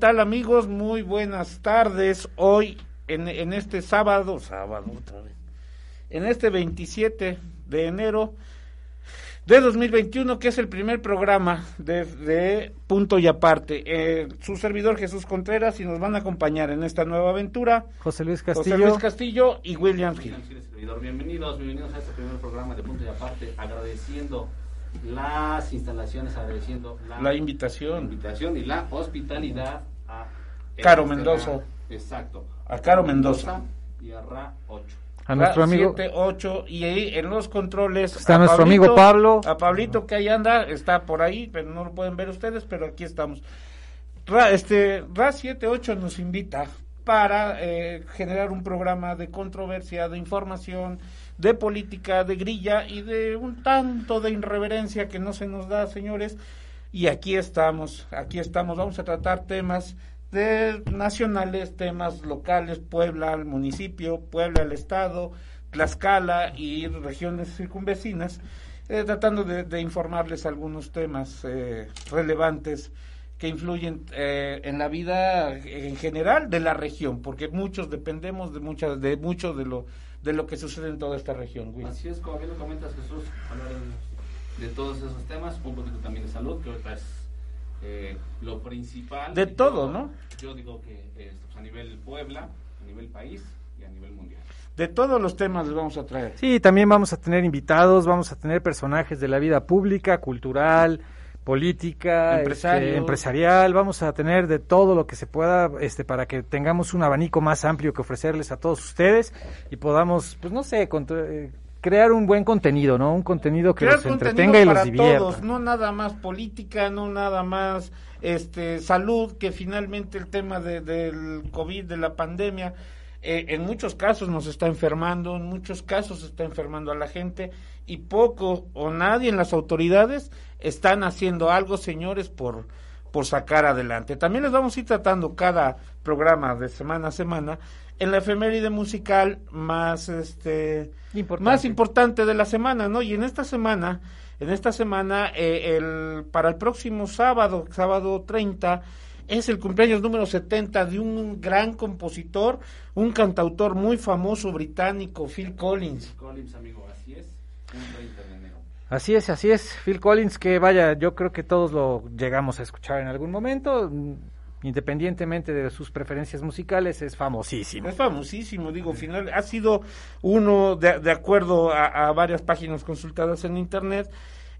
Tal amigos? Muy buenas tardes. Hoy, en, en este sábado, sábado otra vez, en este 27 de enero de 2021, que es el primer programa de, de Punto y Aparte. Eh, su servidor Jesús Contreras y nos van a acompañar en esta nueva aventura José Luis Castillo. José Luis Castillo y William Gil. Bienvenidos, bienvenidos a este primer programa de Punto y Aparte, agradeciendo las instalaciones, agradeciendo la, La invitación. invitación y la hospitalidad a Caro Mendoza. Exacto. A Caro Mendoza. y a Ra 8. A nuestro amigo. 7, 8 y ahí en los controles Está a nuestro amigo Pablo. A Pablito que ahí anda, está por ahí, pero no lo pueden ver ustedes, pero aquí estamos. Ra, este, Ra 78 nos invita para eh, generar un programa de controversia, de información, de política, de grilla y de un tanto de irreverencia que no se nos da, señores. Y aquí estamos, aquí estamos, vamos a tratar temas de nacionales, temas locales, Puebla al municipio, Puebla al estado, Tlaxcala y regiones circunvecinas, eh, tratando de, informarles algunos temas eh, relevantes que influyen eh, en la vida en general de la región, porque muchos dependemos de muchas de mucho de lo de lo que sucede en toda esta región. Will. Así es, como bien lo comentas Jesús, hablar de, todos esos temas, un poquito también de salud, que ahorita es eh, lo principal. De Yo- todo, ¿no? Yo digo que eh, pues, a nivel Puebla, a nivel país y a nivel mundial. De todos los temas les vamos a traer. Sí, también vamos a tener invitados, vamos a tener personajes de la vida pública, cultural, política, este, empresarial, vamos a tener de todo lo que se pueda este para que tengamos un abanico más amplio que ofrecerles a todos ustedes y podamos, pues no sé, eh, crear un buen contenido, ¿no? Un contenido que Crear los entretenga y los divierta. todos, no nada más política, no nada más este salud, que finalmente el tema de- del COVID, de la pandemia, eh, en muchos casos nos está enfermando, en muchos casos está enfermando a la gente y poco o nadie en las autoridades están haciendo algo, señores, por por sacar adelante. También les vamos a ir tratando cada programa de semana a semana en la efeméride musical más este Importante. más importante de la semana, ¿no? Y en esta semana, en esta semana, eh, el, para el próximo sábado, sábado 30, es el cumpleaños número 70 de un gran compositor, un cantautor muy famoso británico, Phil Collins. Collins, amigo, así es, un 30 de enero. Así es, así es. Phil Collins, que vaya, yo creo que todos lo llegamos a escuchar en algún momento, mm, independientemente de sus preferencias musicales, es famosísimo. Es famosísimo, digo, final, ha sido uno, de, de acuerdo a, a varias páginas consultadas en Internet,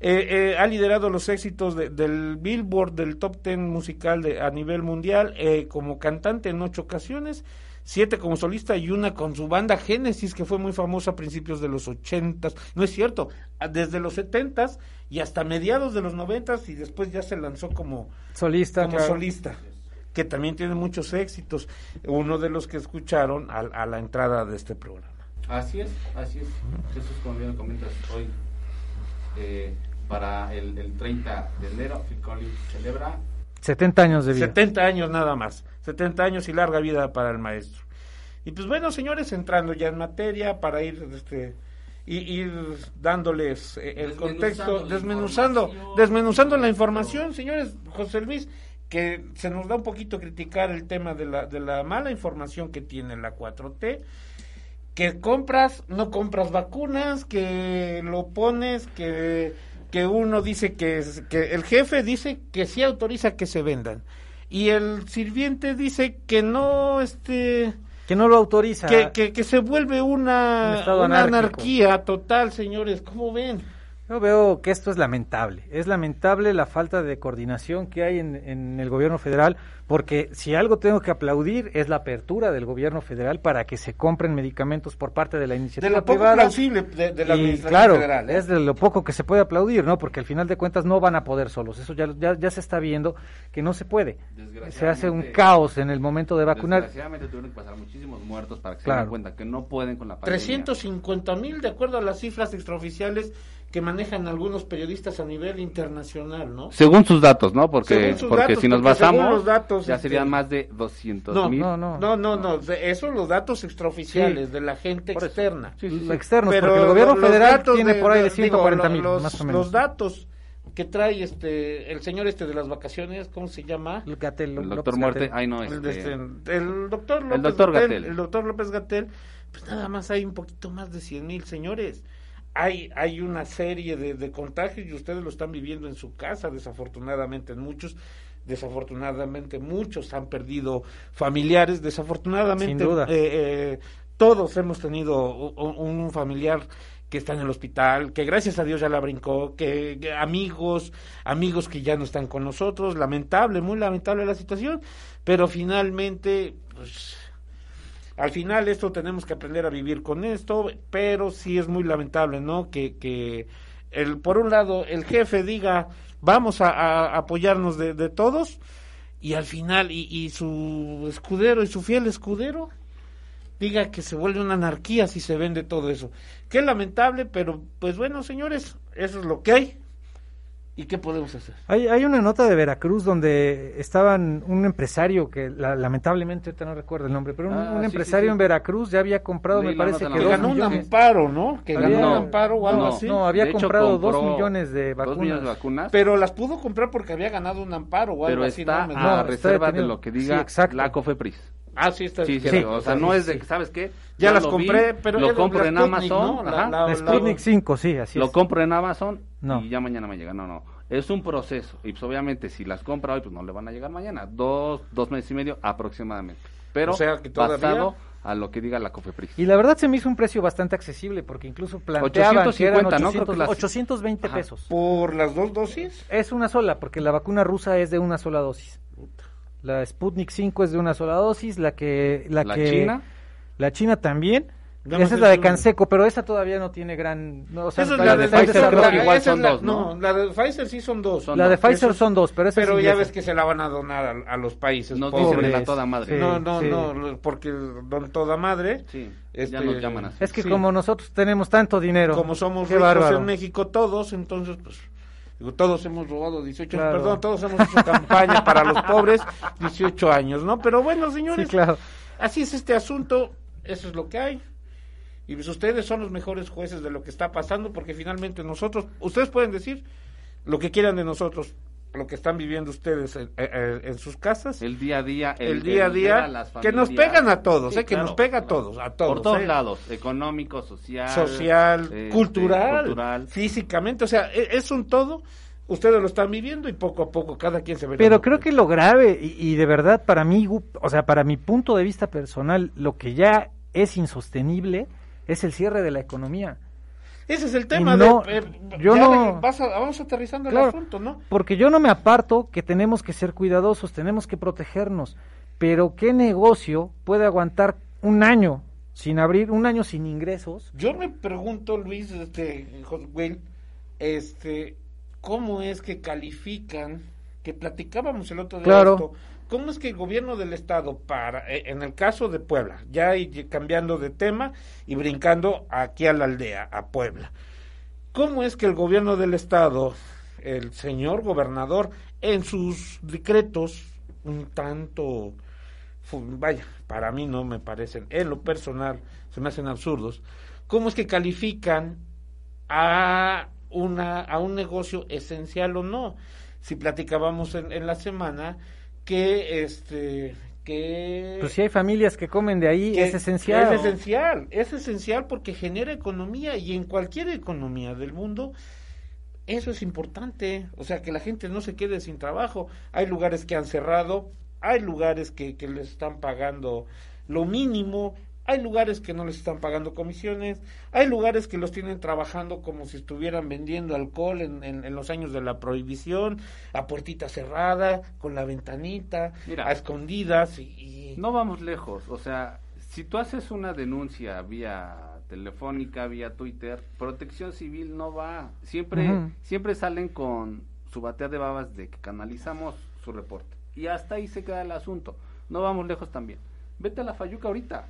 eh, eh, ha liderado los éxitos de- del Billboard, del top ten musical de, a nivel mundial, eh, como cantante en ocho ocasiones, siete como solista y una con su banda Genesis, que fue muy famosa a principios de los ochentas, no es cierto, a- desde los setentas y hasta mediados de los noventas y después ya se lanzó como, Solista, como claro. solista, que también tiene muchos éxitos, uno de los que escucharon a, a la entrada de este programa. Así es, así es. Jesús, como bien lo comentas, hoy eh, para el, el 30 de enero, Phil Collins celebra 70 años de vida. 70 años nada más, 70 años y larga vida para el maestro. Y pues bueno, señores, entrando ya en materia para ir este y ir dándoles eh, el contexto, desmenuzando, desmenuzando la información, señores, José Luis, que se nos da un poquito criticar el tema de la, de la mala información que tiene la 4T, que compras, no compras vacunas, que lo pones, que que uno dice que, el jefe dice que sí autoriza que se vendan y el sirviente dice que no, este, que no lo autoriza. que, que, que se vuelve Un una, una anarquía total, señores. ¿Cómo ven? Yo veo que esto es lamentable. Es lamentable la falta de coordinación que hay en, en el gobierno federal, porque si algo tengo que aplaudir es la apertura del gobierno federal para que se compren medicamentos por parte de la De iniciativa lo poco privada. plausible de, de la y administración claro, federal. ¿eh? es de lo poco que se puede aplaudir, ¿no? Porque al final de cuentas no van a poder solos. Eso ya, ya, ya se está viendo que no se puede. Se hace un caos en el momento de vacunar. Desgraciadamente tuvieron que pasar muchísimos muertos para que se Claro. den cuenta que no pueden con la pandemia. 350 mil, de acuerdo a las cifras extraoficiales que manejan algunos periodistas a nivel internacional, ¿no? Según sus datos, ¿no? Porque, Según sus porque datos, si nos porque según basamos, los datos, ya este, serían más de 200 No, mil. no, no. No, no, no, de- eso los datos extraoficiales Sí. de la gente externa. Sí, sí, externos, Pero porque el gobierno los federal datos tiene de- por ahí de digo, 140 mil, los, más o menos. Los datos que trae este el señor este de las vacaciones, ¿cómo se llama? El Gatel, El López doctor Muerte, Gatel. ay no, El, este, de este, el doctor López doctor Gatell, Gatell. el doctor López Gatel, pues nada más hay un poquito más de 100 mil señores. Hay, hay una serie de, de contagios y ustedes lo están viviendo en su casa, desafortunadamente en muchos, desafortunadamente muchos han perdido familiares, desafortunadamente duda. eh, eh, todos hemos tenido un familiar que está en el hospital, que gracias a Dios ya la brincó, que, que amigos, amigos que ya no están con nosotros, lamentable, muy lamentable la situación, pero finalmente, pues, al final esto tenemos que aprender a vivir con esto, pero sí es muy lamentable, ¿no? Que, que el, por un lado el jefe diga, vamos a, apoyarnos de, de todos, y al final, y, y su escudero y su fiel escudero, diga que se vuelve una anarquía si se vende todo eso. Qué lamentable, pero pues bueno, señores, eso es lo que hay. ¿Y qué podemos hacer? Hay, hay una nota de Veracruz donde estaban un empresario que la- lamentablemente ahorita no recuerdo el nombre, pero un, Ah, un sí, empresario sí, sí. en Veracruz ya había comprado, me parece que dos ganó un amparo, ¿no? Que Había- ganó un amparo o algo no, así. No, había De hecho, comprado dos millones de dos millones de vacunas. vacunas, Pero las pudo comprar porque había ganado un amparo o algo pero así. está ¿no? Me- a No, está reserva de detenido. lo que diga exacto. la COFEPRIS. Ah, sí, está. Sí, sí, Sí, o sea, sí, no es de que, ¿sabes qué? Ya las lo vi, compré, pero lo compro la en Sputnik, Amazon, ¿no? La- ajá, la- La Sputnik 5, sí, así lo es. compro en Amazon No. y ya mañana me llega. No, no. Es un proceso. Y pues obviamente si las compra hoy, pues no le van a llegar mañana. Dos, dos meses y medio aproximadamente. Pero O sea, que todavía- basado a lo que diga la COFEPRIS. Y la verdad se me hizo un precio bastante accesible porque incluso planteaban que eran 850, ¿no? Creo 800, que las- 820 Ajá. pesos. ¿Por las dos dosis? Es una sola, porque la vacuna rusa es de una sola dosis. La Sputnik 5 es de una sola dosis, la que la, ¿La que China? la China también. Esa es la de Canseco, pero esa todavía no tiene gran no, o sea, Esa es la de Pfizer, creo que igual son la- dos, ¿no? la de Pfizer sí son dos. Son La de dos. Pfizer Eso- son dos, pero esa es Pero ya ves que se la van a donar a, a los países Nos pobres. dicen en la toda madre. sí. no, no, no, porque don toda madre, Sí, Este, ya nos llaman así. Es que Sí. como nosotros tenemos tanto dinero. como somos ricos bárbaro. en México todos, entonces pues digo, todos hemos robado 18 Claro. perdón, todos hemos hecho campaña para los pobres 18 años, ¿no? Pero bueno, Sí, señores, claro. así es este asunto, eso es lo que hay. Y pues ustedes son los mejores jueces de lo que está pasando porque finalmente nosotros, ustedes pueden decir lo que quieran de nosotros, lo que están viviendo ustedes en, en- en sus casas. El día a día. el día a día, las que nos pegan a todos, Sí, eh, que claro, nos pega a todos, a todos. Por todos eh. lados, económico, social. social, este, cultural, cultural. físicamente, o sea, e- es un todo. Ustedes lo están viviendo y poco a poco cada quien se ve. Pero creo que lo grave, y, y de verdad para mí, o sea, para mi punto de vista personal, lo que ya es insostenible es el cierre de la economía. ese es el tema. no, de, eh, yo ya no- de- vas a- vamos aterrizando el asunto, ¿no? Porque yo no me aparto que tenemos que ser cuidadosos, tenemos que protegernos, pero ¿qué negocio puede aguantar un año sin abrir, un año sin ingresos? Yo me pregunto, Luis, este, Jo- Will, este, ¿cómo es que califican, que platicábamos el otro día Claro. esto, cómo es que el gobierno del estado para, eh, en el caso de Puebla, ya cambiando de tema y brincando aquí a la aldea, a Puebla, ¿cómo es que el gobierno del estado, el señor gobernador, en sus decretos, un tanto, vaya, para mí no me parecen, en lo personal, se me hacen absurdos, ¿cómo es que califican a una a un negocio esencial o no? Si platicábamos en, en la semana que este que Pues si hay familias que comen de ahí, es esencial. Es esencial, es esencial porque genera economía y en cualquier economía del mundo Eso es importante, o sea, que la gente no se quede sin trabajo. Hay lugares que han cerrado, hay lugares que, que les están pagando lo mínimo, hay lugares que no les están pagando comisiones, hay lugares que los tienen trabajando como si estuvieran vendiendo alcohol en, en, los años de la prohibición, a puertita cerrada, con la ventanita, a escondidas. Y, No vamos lejos, o sea, si tú haces una denuncia vía telefónica, vía Twitter, Protección Civil no va. Siempre, siempre salen con su batea de babas de que canalizamos su reporte. Y hasta ahí se queda el asunto. No vamos lejos también. Vete a la Fayuca ahorita.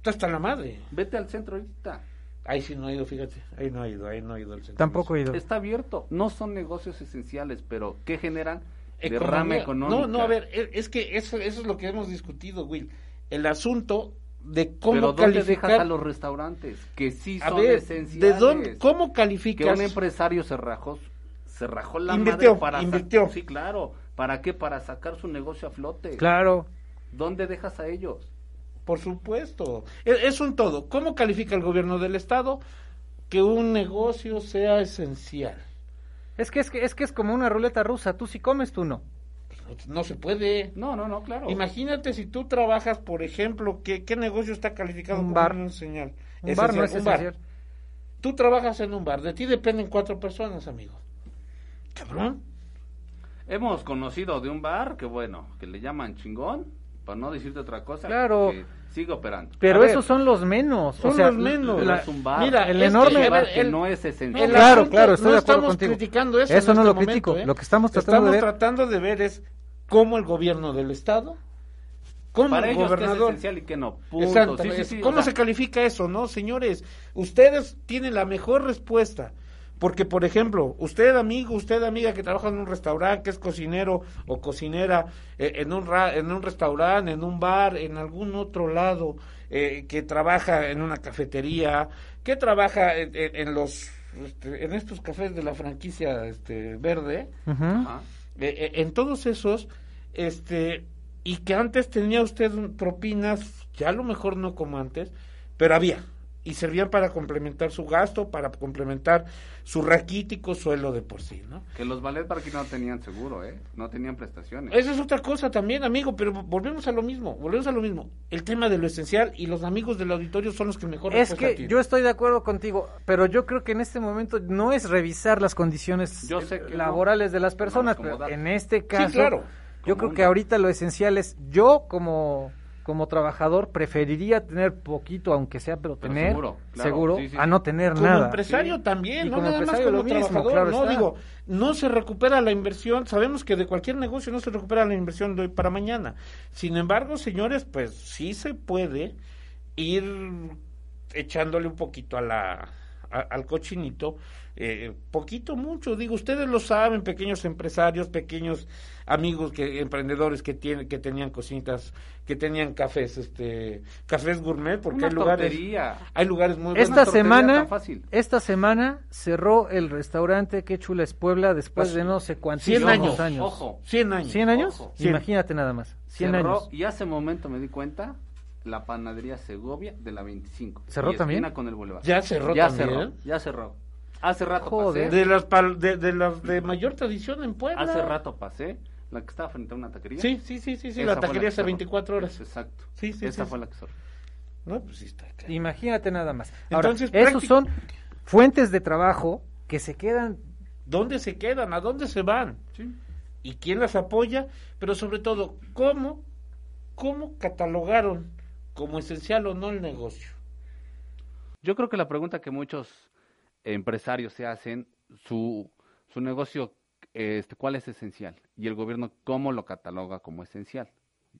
Está hasta la madre. Vete al centro ahorita. Ahí sí no ha ido, fíjate. Ahí no ha ido, ahí no ha ido el centro. Tampoco ha ido. Está abierto. No son negocios esenciales, pero ¿qué generan? Derrame económico. No, no, a ver, e, es que eso, eso es lo que hemos discutido, Will. El asunto de cómo pero ¿dónde dejas a los restaurantes que sí son esenciales? ¿De dónde? ¿Cómo calificas? Que un empresario se rajó, se rajó la invirtió, para invirtió. Sí, claro. ¿Para qué? Para sacar su negocio a flote. Claro. ¿Dónde dejas a ellos? Por supuesto. E, es, un todo. ¿Cómo califica el gobierno del Estado que un negocio sea esencial? Es que es, que, es, que es como una ruleta rusa. Tú si comes, tú no. No, se puede. No, no, no, claro. Imagínate si tú trabajas, por ejemplo, ¿qué, qué negocio está calificado un bar. un señal? Un bar no es un bar. Tú trabajas en un bar, de ti dependen cuatro personas, amigo. Cabrón. Hemos conocido de un bar que, bueno, que le llaman chingón, para no decirte otra cosa. Claro. Que sigue operando. Pero esos son los menos. Son los menos. mira, el enorme bar que no es esencial. claro, claro, estoy no de acuerdo estamos criticando eso. Eso no lo este critico. ¿eh? Lo que estamos tratando de ver. tratando de ver es cómo el gobierno del estado cómo el gobernador es y que no. ¿Cómo se califica eso, no, señores? Ustedes tienen la mejor respuesta. Porque, por ejemplo, usted amigo, usted amiga que trabaja en un restaurante, que es cocinero o cocinera eh, en, un en un restaurante, en un bar, en algún otro lado, eh, que trabaja en una cafetería, que trabaja en, los este, en estos cafés de la franquicia este, verde, eh, en todos esos, este, y que antes tenía usted propinas, ya a lo mejor no como antes, pero había, y servían para complementar su gasto, para complementar su raquítico suelo de por sí, ¿no? Que los ballet para no tenían seguro, ¿eh? No tenían prestaciones. Esa es otra cosa también, amigo, pero volvemos a lo mismo, volvemos a lo mismo. El tema de lo esencial y los amigos del auditorio son los que mejor Es que yo estoy de acuerdo contigo, pero yo creo que en este momento no es revisar las condiciones laborales de las personas, pero en este caso, claro. yo creo que ahorita lo esencial es yo como como trabajador preferiría tener poquito, aunque sea, pero tener seguro, a no tener nada. Como empresario también, no como nada más como trabajador, no digo, no se recupera la inversión, sabemos que de cualquier negocio no se recupera la inversión de hoy para mañana. Sin embargo, señores, pues sí se puede ir echándole un poquito a la al cochinito, eh, poquito, mucho, digo, ustedes lo saben, pequeños empresarios, pequeños amigos que emprendedores que tienen que tenían cocinas, que tenían cafés, este, cafés gourmet, porque hay lugares, hay lugares muy esta semana, esta semana cerró el restaurante Que Chula es Puebla después pues, de no sé cuántos años. años. Ojo, 100 años. 100 años, imagínate nada más, 100 años. Y hace momento me di cuenta la panadería Segovia de la 25. ¿Cerró también? con el Boulevard. Ya cerró ya también. Cerró, ya cerró. Hace rato Joder. pasé. De las, de, de, las de mayor tradición en Puebla. Hace rato pasé. La que estaba frente a una taquería. Sí, sí, sí, sí, sí la taquería hace 24 horas. Exacto. Sí, sí, Esa fue la que cerró. No, pues sí está claro. Imagínate nada más. Entonces, esos son fuentes de trabajo que se quedan. ¿Dónde se quedan? ¿A dónde se van? Sí. ¿Y quién las apoya? Pero sobre todo, ¿cómo, cómo catalogaron como esencial o no el negocio? Yo creo que la pregunta que muchos empresarios se hacen, su, su negocio, este, ¿cuál es esencial? Y el gobierno, ¿cómo lo cataloga como esencial?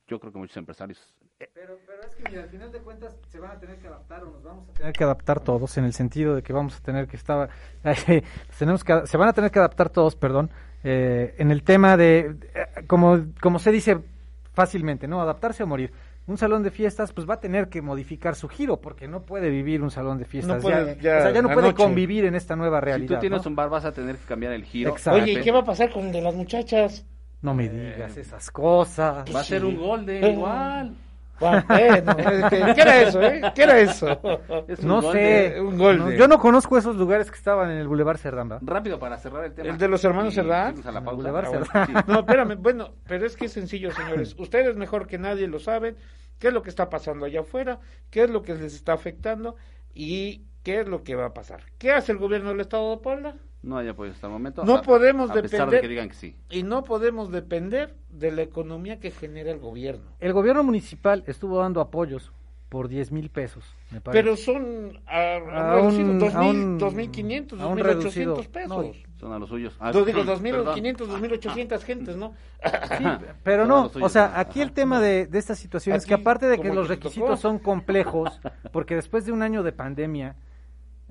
Yo creo que muchos empresarios... Eh, pero, pero es que al final de cuentas se van a tener que adaptar o nos vamos a tener que adaptar todos en el sentido de que vamos a tener que estar... tenemos que, se van a tener que adaptar todos, perdón, eh, en el tema de, eh, como, como se dice fácilmente, ¿no? Adaptarse o morir un salón de fiestas pues va a tener que modificar su giro porque no puede vivir un salón de fiestas. ya, o sea, ya no puede convivir en esta nueva realidad. Si tú tienes un bar vas a tener que cambiar el giro. Oye, ¿y qué va a pasar con el de las muchachas? No me digas esas cosas. Va a ser un golden igual. Bueno, ¿qué, ¿qué era eso, eh? ¿Qué era eso? Es No gol sé, de- un gol no, de- yo no conozco esos lugares que estaban en el Boulevard Cerdán, ¿verdad? Rápido para cerrar el tema. ¿El de los hermanos Cerdán? sí. No, espérame, bueno, pero es que es sencillo, señores. Ustedes mejor que nadie lo saben, qué es lo que está pasando allá afuera, qué es lo que les está afectando y qué es lo que va a pasar. ¿Qué hace el gobierno del Estado de Puebla? No hay apoyo hasta el momento. No a- podemos a pesar depender- de que digan que sí. Y no podemos depender de la economía que genera el gobierno. El gobierno municipal estuvo dando apoyos por 10 mil pesos, me parece. Pero son a, a A reducido, un- 2000, a un- 2.500, a un 2.800 reducido. pesos. No, Son a los suyos. Ah, Yo digo perdón. 2.500, 2.800 gentes, ¿no? Sí, pero Son no, suyos. o sea, aquí el tema de, de esta situación es que aparte de que los tocó. requisitos son complejos, porque después de un año de pandemia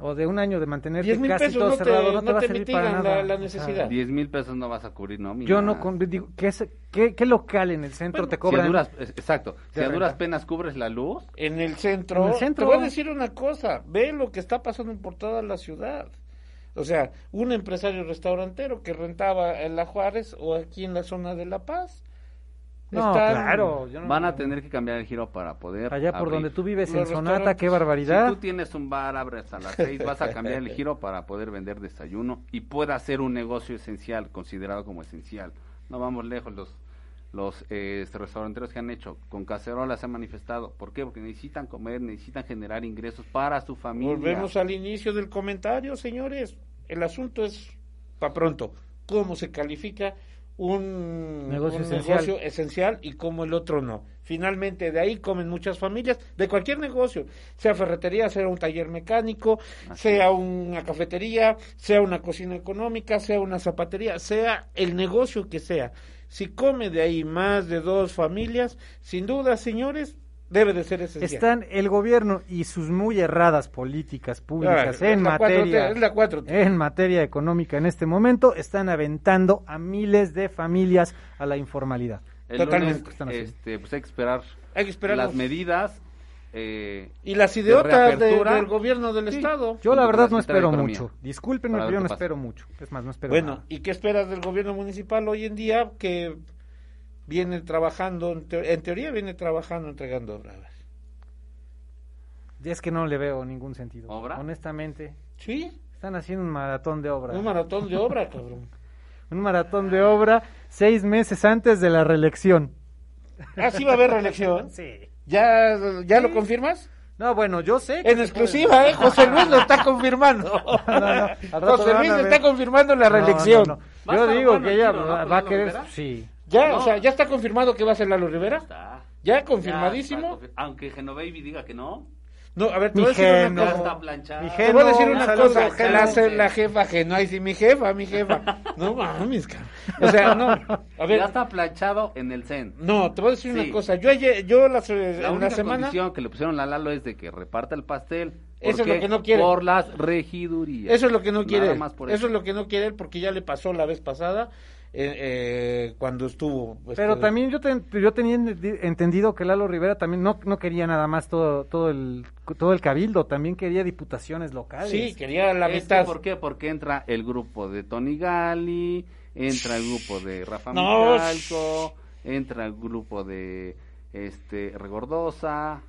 o de un año de mantenerte 10 mil casi pesos todo no te, cerrado, no, no va a te servir para mitigan nada. la, la O sea, necesidad. 10 mil pesos no vas a cubrir nómina. yo no con- digo, ¿qué, es- qué, qué local en el centro Bueno, te Si a cobran? duras, exacto. Si de a duras penas cubres la luz, En el centro, En el centro. te voy a decir una cosa, ve lo que está pasando por toda la ciudad. O sea, un empresario restaurantero que rentaba en La Juárez o aquí en la zona de La Paz. No, están- claro. yo no- van a tener que cambiar el giro para poder. Allá por abrir. donde tú vives, en Sonata, qué Si barbaridad. tú tienes un bar, abres a las 6, vas a cambiar el giro para poder vender desayuno y pueda ser un negocio esencial, considerado como esencial. No vamos lejos, los los eh, este, restauranteros que han hecho con cacerolas se han manifestado. ¿Por qué? Porque necesitan comer, necesitan generar ingresos para su familia. Volvemos al inicio del comentario, señores. El asunto es, para pronto, cómo se califica un Negocio un esencial. negocio esencial y cómo el otro no. Finalmente, de ahí comen muchas familias, de cualquier negocio, sea ferretería, sea un taller mecánico, Así sea una cafetería, sea una cocina económica, sea una zapatería, sea el negocio que sea. Si come de ahí más de dos familias, sin duda, señores, debe de ser esencial. Están el gobierno y sus muy erradas políticas públicas en es la 4T, materia es la 4T. en materia económica en este momento están aventando a miles de familias a la informalidad. El Totalmente. lunes, Están haciendo. este, pues hay que esperar, Hay que esperar las los- medidas. eh, Y las idiotas de- del gobierno del Sí. Estado. Yo la verdad no espero mucho. Discúlpenme, pero yo no pasa. espero mucho. Es más, no espero Bueno, nada. ¿y qué esperas del gobierno municipal hoy en día que viene trabajando, en, teo- en teoría viene trabajando entregando obras? Y es que no le veo ningún sentido. ¿Obra? Honestamente, Sí, están haciendo un maratón de obra. un maratón de obra, cabrón. Un maratón de obra seis meses antes de la reelección. Ah, sí va a haber reelección. Sí. ¿Ya, ya lo confirmas? No, bueno, yo sé. que En exclusiva, ¿eh? José Luis lo está confirmando. no, al rato José Luis está confirmando la reelección. No, no, no. Yo digo bueno que el ella ¿no? va, a querer. Sí. Ya, No. o sea, ¿ya está confirmado que va a ser Lalo Rivera? está. ¿Ya Ya confirmadísimo? está confi- Aunque Genovevi diga que no, No, a ver, te Mi voy a decir Geno. una ya cosa. está. Mi Te Geno, voy a decir un una cosa, Geno. la, hace la jefa Geno, ay sí, mi jefa, mi jefa. No mames, cabrón. O sea, no, a ver, ya está planchado en el CEN. no, te voy a decir Sí. una cosa. Yo ayer, yo la, se- La en única la semana, condición que le pusieron a Lalo es de que reparta el pastel. ¿Por Eso es lo que no quiere. Por las regidurías. eso es lo que no quiere Nada más por eso. eso. es lo que no quiere porque ya le pasó la vez pasada eh, eh, cuando estuvo. Pero este, también yo, ten- yo tenía ente- entendido que Lalo Rivera también no, no quería nada más todo, todo, el, todo el cabildo, también quería diputaciones locales. Sí, quería la mitad. ¿Por qué? Porque entra el grupo de Tony Gali, entra el grupo de Rafa No, Michalco, entra el grupo de este Regordosa.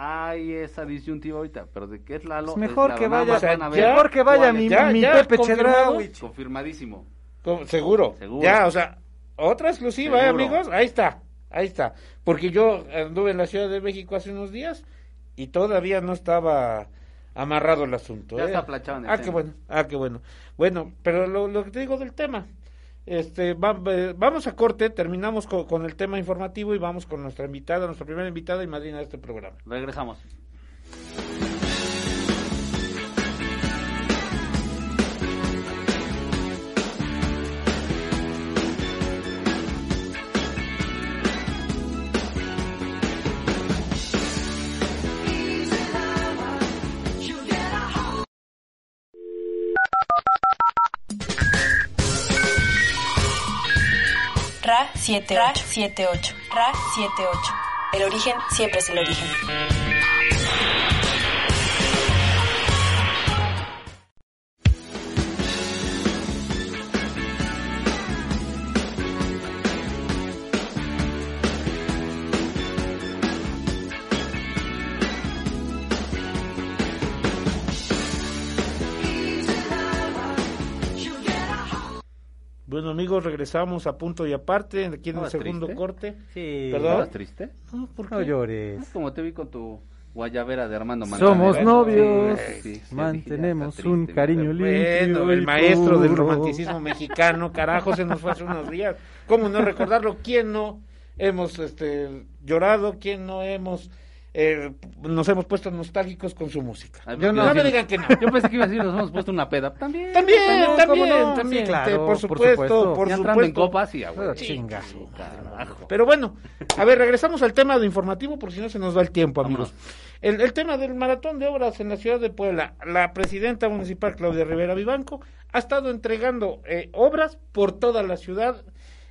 Hay esa disyuntiva ahorita, pero de qué es Lalo. Pues mejor es que vaya- O sea, Mejor que vaya mi. Ya, mi ya, Pepe. Chedraui. Confirmadísimo. Con- seguro. Seguro. Ya, o sea, otra exclusiva, ¿eh, amigos? Ahí está, ahí está. Porque yo anduve en la Ciudad de México hace unos días y todavía no estaba amarrado el asunto. Ya ¿eh? está planchado en el Ah, tema. qué bueno, ah, qué bueno. Bueno, pero lo, lo que te digo del tema, este, va- vamos a corte, terminamos co- con, el tema informativo y vamos con nuestra invitada, nuestra primera invitada y madrina de este programa. Regresamos. Ra 78. 78. Ra 78. El origen siempre es el origen. Amigos, regresamos a punto y aparte, aquí en el segundo triste? corte. Sí. ¿Perdón? ¿Estabas triste? No, ¿por No llores. Como te vi con tu guayabera de Armando Manzanero. Somos novios, Sí, sí, sí, mantenemos un cariño limpio. Bueno, el maestro del romanticismo mexicano, carajo, se nos fue hace unos días. ¿Cómo no recordarlo? ¿Quién no hemos este, llorado? ¿Quién no hemos eh, nos hemos puesto nostálgicos con su música? Ay, Yo no, me digan que no. Yo pensé que iba a decir, nos hemos puesto una peda. También. También, ¿cómo también, no? también, Sí, claro, te- por por supuesto, supuesto. por ya entrando en supuesto. copas y güey. Ah, chinga. Carajo. Pero bueno, a ver, regresamos al tema de informativo porque si no se nos va el tiempo, amigos. El, el tema del maratón de obras en la ciudad de Puebla. La presidenta municipal, Claudia Rivera Vivanco, ha estado entregando eh, obras por toda la ciudad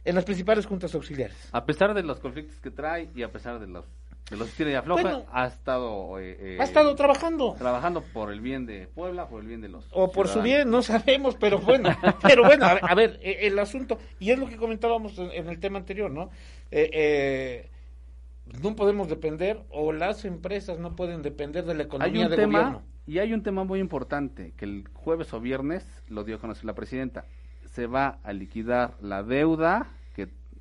en las principales juntas auxiliares. A pesar de los conflictos que trae y a pesar de los de los tira y afloja, Bueno, ha estado eh, eh, Ha estado trabajando. trabajando por el bien de Puebla, por el bien de los O por su bien, no sabemos, pero bueno, pero bueno, a ver, a ver, eh, el asunto, y es lo que comentábamos en, el tema anterior, ¿no? Eh, eh, no podemos depender, o las empresas no pueden depender de la Hay economía un de tema gobierno. y hay un tema muy importante que el jueves o viernes lo dio a conocer la presidenta. Se va a liquidar la deuda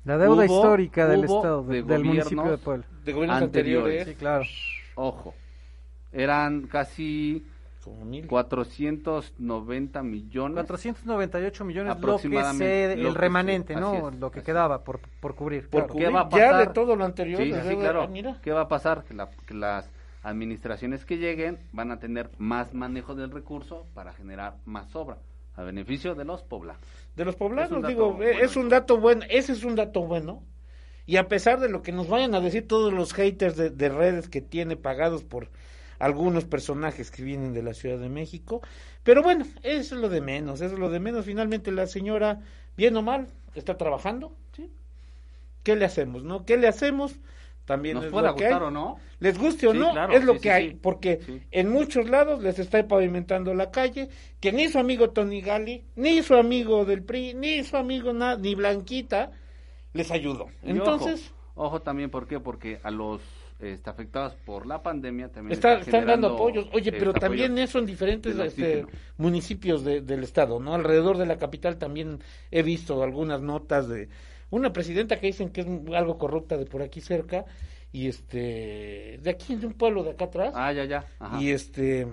La deuda hubo- histórica del estado, de- de del municipio de gobiernos Puebla. De gobiernos anteriores. anteriores. Sí, claro. Ojo, eran casi Como mil. 490 millones. 498 millones lo que Aproximadamente, se, lo el que remanente, ¿no? es, lo que quedaba por, por cubrir. Por claro. ¿Qué va a cubrir ya pasar? de todo lo anterior. Sí, sí, claro. mira. ¿Qué va a pasar? Que, la- que las administraciones que lleguen van a tener más manejo del recurso para generar más obra a beneficio de los poblanos. De los poblanos, digo, eh, bueno es un dato bueno, ese es un dato bueno. Y a pesar de lo que nos vayan a decir todos los haters de, de redes que tiene pagados por algunos personajes que vienen de la Ciudad de México, pero bueno, eso es lo de menos, eso es lo de menos. Finalmente la señora, bien o mal, está trabajando. Sí. ¿Qué le hacemos, no? ¿Qué le hacemos? También Nos es pueda lo que hay. gustar o no. Les guste o Sí, no, claro, es lo sí, que sí, hay, porque en muchos lados les está pavimentando la calle, que ni su amigo Tony Gali, ni su amigo del PRI, ni su amigo na- ni Blanquita les ayudó. Y Entonces, ojo, ojo también, ¿por qué? Porque a los este, afectados por la pandemia también está- está están dando apoyos. Oye, pero este, también eso en diferentes este, municipios de- del estado, ¿no? Alrededor de la capital también he visto algunas notas de una presidenta que dicen que es algo corrupta de por aquí cerca y este de aquí de un pueblo de acá atrás. Ah, ya, ya. Ajá. Y este.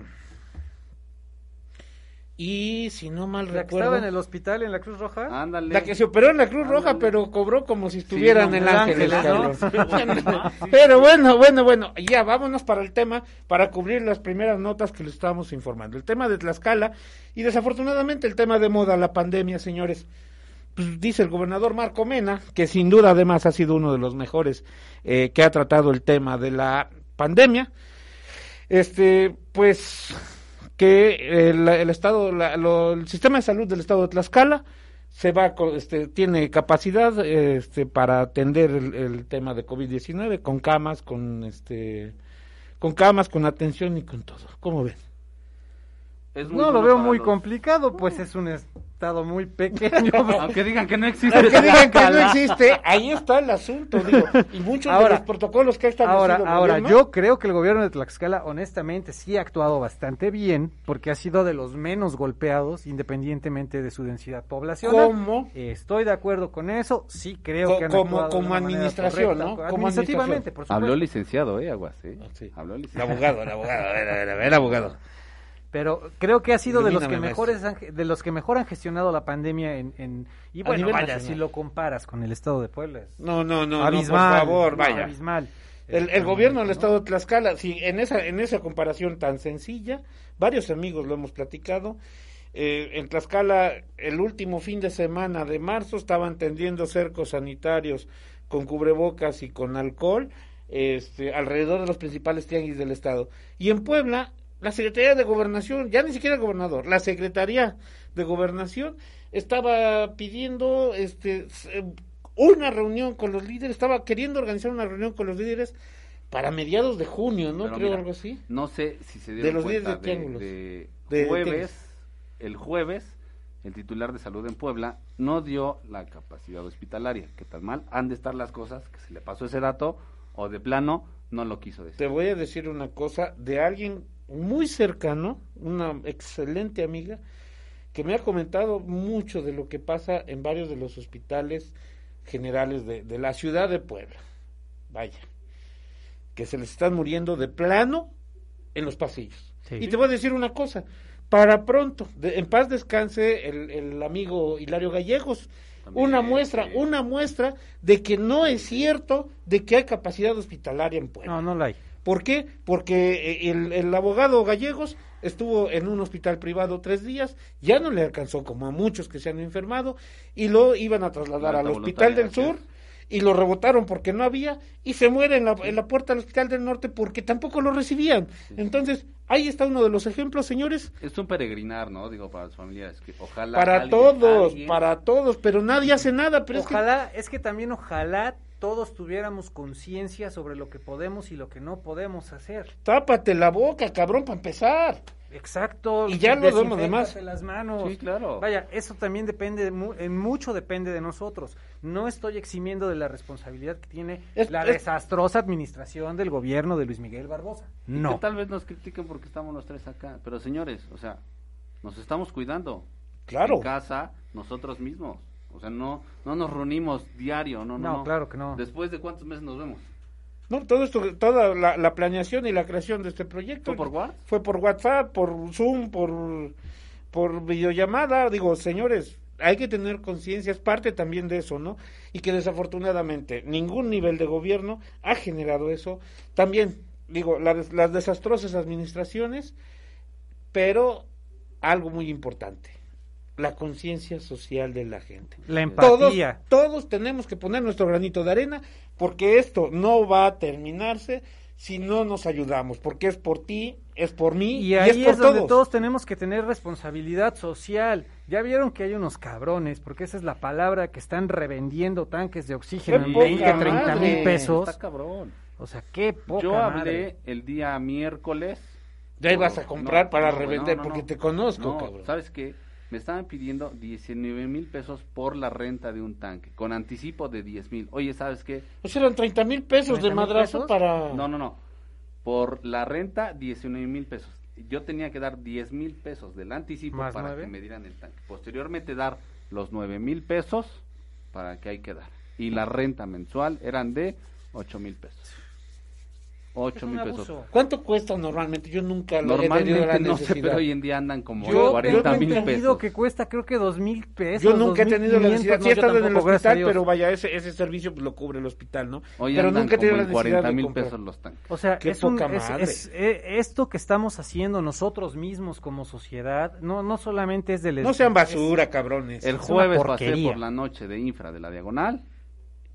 Y si no mal La que recuerdo. estaba en el hospital en la Cruz Roja. Ándale. La que se operó en la Cruz Ándale. Roja, pero cobró como si estuviera no, en el Ángeles. Ángeles, cabrón. pero bueno, bueno, bueno. Ya, vámonos para el tema, para cubrir las primeras notas que les estábamos informando. El tema de Tlaxcala y desafortunadamente el tema de moda, la pandemia, señores. Pues, dice el gobernador Marco Mena, que sin duda además ha sido uno de los mejores eh, que ha tratado el tema de la pandemia. Este, pues que el, el estado, la- lo- el sistema de salud del estado de Tlaxcala se va, este, tiene capacidad, este, para atender el, el tema de COVID-19 con camas, con este, con camas, con atención y con todo. ¿Cómo ven? Es muy No lo veo muy los- complicado, pues es un estado muy pequeño. Aunque digan que no existe. Aunque digan que no existe, ahí está el asunto, digo, y muchos de los protocolos que ha Ahora, el ahora, yo creo que el gobierno de Tlaxcala, honestamente, sí ha actuado bastante bien, porque ha sido de los menos golpeados, independientemente de su densidad poblacional. ¿Cómo? Estoy de acuerdo con eso, sí creo Co- que han como- actuado de como una administración, correcta, ¿no? Como Administrativamente, por supuesto. Habló licenciado, ¿eh, Aguas? ¿eh? Sí. Habló el licenciado. abogado, el abogado, a ver, a ver, a ver, abogado. Pero creo que ha sido de los que mejores han de los que mejor han gestionado la pandemia en, en- y bueno, vaya, nacional. si lo comparas con el estado de Puebla. es No, no, no, no, abismal, por favor, no, vaya. abismal. El, el gobierno del estado de Tlaxcala, sí, en esa, en esa comparación tan sencilla, varios amigos lo hemos platicado. eh, en Tlaxcala, el último fin de semana de marzo estaban tendiendo cercos sanitarios con cubrebocas y con alcohol este, alrededor de los principales tianguis del estado. Y en Puebla, la Secretaría de Gobernación, ya ni siquiera el gobernador, la Secretaría de Gobernación estaba pidiendo este, eh, una reunión con los líderes, estaba queriendo organizar una reunión con los líderes para mediados de junio, ¿no? Pero Creo mira, algo así. No sé si se De dieron los cuenta días de de, de De jueves, el jueves, el titular de salud en Puebla no dio la capacidad hospitalaria. Que tan mal han de estar las cosas, que se le pasó ese dato, o de plano no lo quiso decir. Te voy a decir una cosa de alguien muy cercano, una excelente amiga, que me ha comentado mucho de lo que pasa en varios de los hospitales generales de, de la ciudad de Puebla. Vaya, que se les están muriendo de plano en los pasillos. Sí. Y te voy a decir una cosa, para pronto, de- en paz descanse el, el amigo Hilario Gallegos, También, una muestra, sí. una muestra de que no es cierto de que hay capacidad hospitalaria en Puebla. No, no la hay. ¿Por qué? Porque eh, el, el abogado Gallegos estuvo en un hospital privado tres días, ya no le alcanzó como a muchos que se han enfermado y lo iban a trasladar al Hospital del Sur y lo rebotaron porque no había y se muere en la, en la puerta del Hospital del Norte porque tampoco lo recibían. Entonces, ahí está uno de los ejemplos, señores, Es un peregrinar, ¿no? Digo, para las familias. Que ojalá. para alguien- todos, alguien- para todos, pero nadie hace nada. Pero es que- ojalá, es que también ojalá todos tuviéramos conciencia sobre lo que podemos y lo que no podemos hacer. tápate la boca, cabrón, para empezar. Exacto. Y ya lo vemos de más. desinféctate las manos. Sí, claro. Vaya, eso también depende, de mu- en mucho depende de nosotros. No estoy eximiendo de la responsabilidad que tiene Es- la es- desastrosa administración del gobierno de Luis Miguel Barbosa. No. que tal vez nos critiquen porque estamos los tres acá. Pero señores, o sea, nos estamos cuidando. Claro. En casa, nosotros mismos. O sea, no, no nos reunimos diario, no, no. No, claro que no. Después de cuántos meses nos vemos. No, todo esto, toda la, la planeación y la creación de este proyecto ¿Fue por WhatsApp? fue por WhatsApp, por Zoom, por, por videollamada. Digo, señores, hay que tener conciencia, es parte también de eso, ¿no? Y que desafortunadamente ningún nivel de gobierno ha generado eso. También, digo, las desastrosas administraciones, pero algo muy importante, la conciencia social de la gente. La Todos, empatía. todos tenemos que poner nuestro granito de arena porque esto no va a terminarse si no nos ayudamos, porque es por ti, es por mí Y y, ahí es por es donde todos. todos tenemos que tener responsabilidad social. Ya vieron que hay unos cabrones, porque esa es la palabra que están revendiendo tanques de oxígeno ¡Qué en poca 20, 30 madre! mil pesos. Está cabrón. O sea, qué poca Yo hablé madre. el día miércoles. Ya ibas a comprar para revender, porque te conozco, No, cabrón. ¿Sabes qué? Me estaban pidiendo 19 mil pesos por la renta de un tanque, con anticipo de 10 mil. Oye, ¿sabes qué? Pues eran 30 mil pesos de 30,000 madrazo pesos? para... No, no, no. Por la renta, 19 mil pesos. Yo tenía que dar 10 mil pesos del anticipo ¿Más para que me dieran el tanque. Posteriormente dar los 9 mil pesos para que hay que dar. Y la renta mensual eran de 8 mil pesos. 8 Es un mil pesos. ¿Cuánto cuesta normalmente? Yo nunca lo he tenido Normalmente la no sé, necesidad. pero hoy en día andan como Yo- en 40 tengo mil entendido pesos. que cuesta creo que dos mil pesos. Yo nunca he tenido la 2,500, necesidad. no, Sí he yo estado en el hospital, pero vaya, ese, ese servicio pues, lo cubre el hospital, ¿no? Hoy pero andan nunca he tenido la necesidad 40 de mil pesos los tanques. O sea, Qué es un- poca es- madre. es- eh, esto que estamos haciendo nosotros mismos como sociedad, no, no solamente es del... No sean es- basura, cabrones. El Es jueves pasé por la noche de infra de la diagonal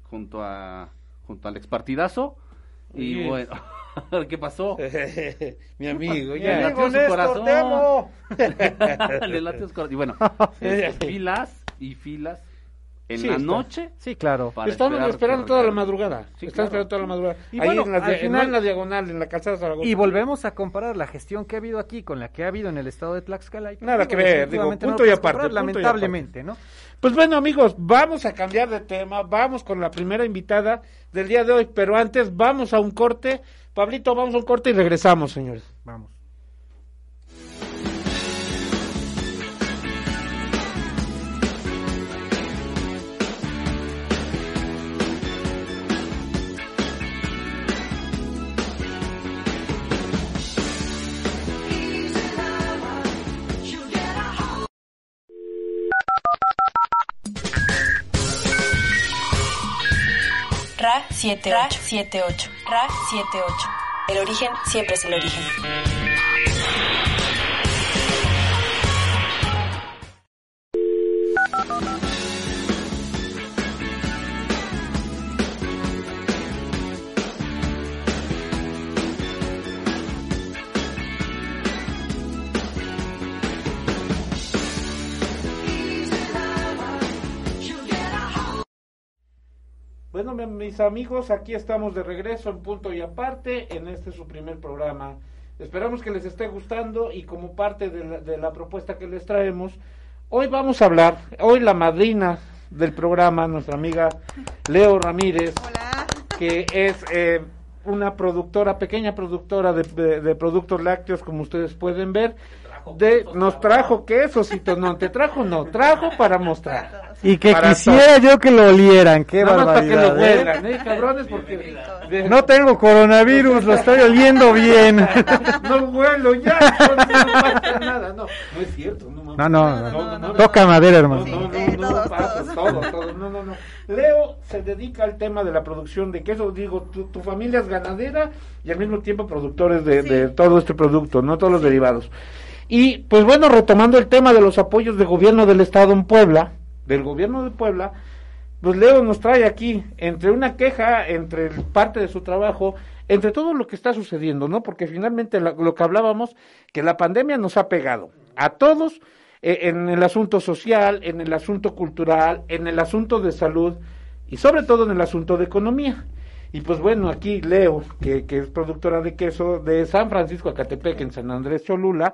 junto a junto al expartidazo y Oye. bueno, ¿qué pasó? Mi amigo, Mi ya. amigo Néstor, corazón. te amo. Le latió su corazón. Y bueno, filas y filas en Sí, la está. noche Sí, claro. esperar esperando toda la madrugada. Sí, Están claro. esperando toda la madrugada. Y Ahí bueno, en la, al dia- no final- en la diagonal, en la calzada de Zaragoza. Y volvemos a comparar la gestión que ha habido aquí con la que ha habido en el estado de Tlaxcala. y Nada que ver, digo, no punto y puedes aparte, comparar, punto y lamentablemente, ¿no? Pues bueno, amigos, vamos a cambiar de tema. Vamos con la primera invitada del día de hoy. Pero antes, vamos a un corte. Pablito, vamos a un corte y regresamos, señores. Vamos. Ra 78. Ra 78. Ra 78. El origen siempre es el origen. Bueno, mis amigos, aquí estamos de regreso en punto y aparte en este su primer programa. Esperamos que les esté gustando y como parte de la, de la propuesta que les traemos, hoy vamos a hablar, hoy la madrina del programa, nuestra amiga Leo Ramírez, que es eh, una productora, pequeña productora de, de- de productos lácteos, como ustedes pueden ver, de, nos trajo quesosito, no, te trajo, no, trajo para mostrar. Y que Para quisiera yo que lo olieran, qué Nada más para que lo. ¿eh? huelan, ¿eh, cabrones? Porque de- No tengo coronavirus, lo estoy oliendo bien. no huelo ya, no, no pasa nada, no, no es cierto, no, mames. No, no, No, no, no, no. toca madera, hermano. No, no, no, todo, todo, no, no, no. Leo se dedica al tema de la producción de queso, digo, tu, tu familia es ganadera y al mismo tiempo productores de, de todo este producto, no todos los derivados. Y pues bueno, retomando el tema de los apoyos de gobierno del estado en Puebla, del gobierno de Puebla, pues Leo nos trae aquí entre una queja, entre parte de su trabajo, entre todo lo que está sucediendo, ¿no? Porque finalmente lo que hablábamos, que la pandemia nos ha pegado a todos eh, en el asunto social, en el asunto cultural, en el asunto de salud y sobre todo en el asunto de economía. Y pues bueno, aquí Leo, que, que es productora de queso de San Francisco Acatepec, en San Andrés Cholula,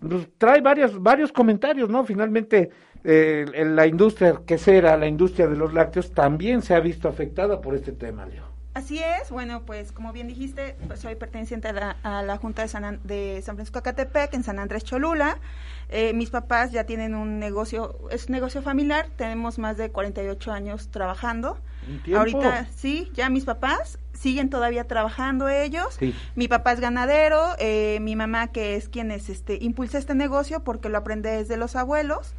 pues, trae varios, varios comentarios, ¿no? Finalmente, eh, la industria quesera, la industria de los lácteos, también se ha visto afectada por este tema, Leo. Así es, bueno, pues como bien dijiste, pues, soy perteneciente a la, a la Junta de San, An- de San Francisco Acatepec, en San Andrés Cholula. Eh, mis papás ya tienen un negocio, es un negocio familiar, tenemos más de 48 años trabajando. Ahorita sí, ya mis papás siguen todavía trabajando ellos. Sí. Mi papá es ganadero, eh, mi mamá que es quien es, este, impulsa este negocio porque lo aprende desde los abuelos.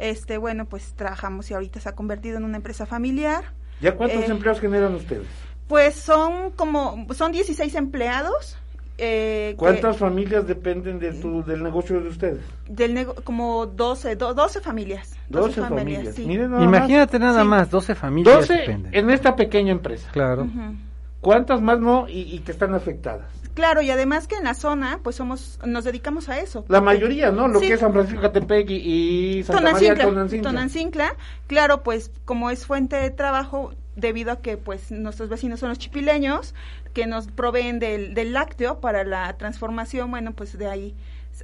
Este, bueno, pues trabajamos y ahorita se ha convertido en una empresa familiar. ¿Ya cuántos Eh, empleos generan ustedes? Pues son como, son 16 empleados. Eh, que- ¿Cuántas familias dependen de tu, del negocio de ustedes? del nego- como 12, do- 12 familias. 12 familias. sí. Miren nada Imagínate nada Sí. más, 12 más. familias 12 dependen. en esta pequeña empresa. Claro. ¿Cuántas más no y, y que están afectadas? Claro, y además que en la zona, pues somos, nos dedicamos a eso. La mayoría, ¿no? Lo Sí. que es San Francisco Catepec y, y Santa María Tonancincla, Tonancincla. Tonancincla, claro, pues como es fuente de trabajo, debido a que pues nuestros vecinos son los chipileños, que nos proveen del, del lácteo para la transformación, bueno, pues de ahí